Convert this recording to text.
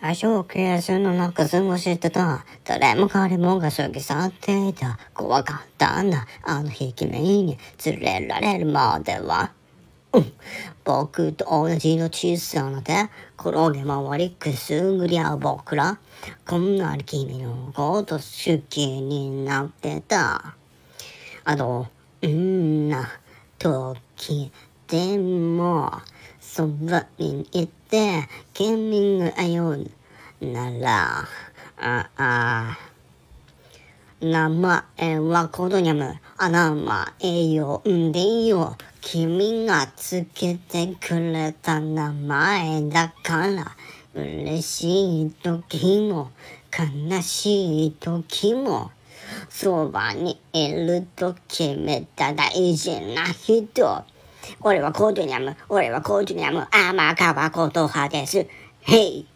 足をケースの中過ごしてた。誰も彼もが過ぎ去っていた。怖かったんだ。あの日君に連れられるまでは。うん、僕と同じの小さな手、転げ回りくすぐり合う僕ら。こんなに君のこと好きになってた。あの、うんな時でも、そばにいて、君が会うなら、あ、あ、名前はコドニャム。あ、名前呼んでよ。君がつけてくれた名前だから、嬉しい時も、悲しい時も、そばにいると決めた大事な人。俺はコートニャム、俺はコートニャム、甘川琴葉です。へい。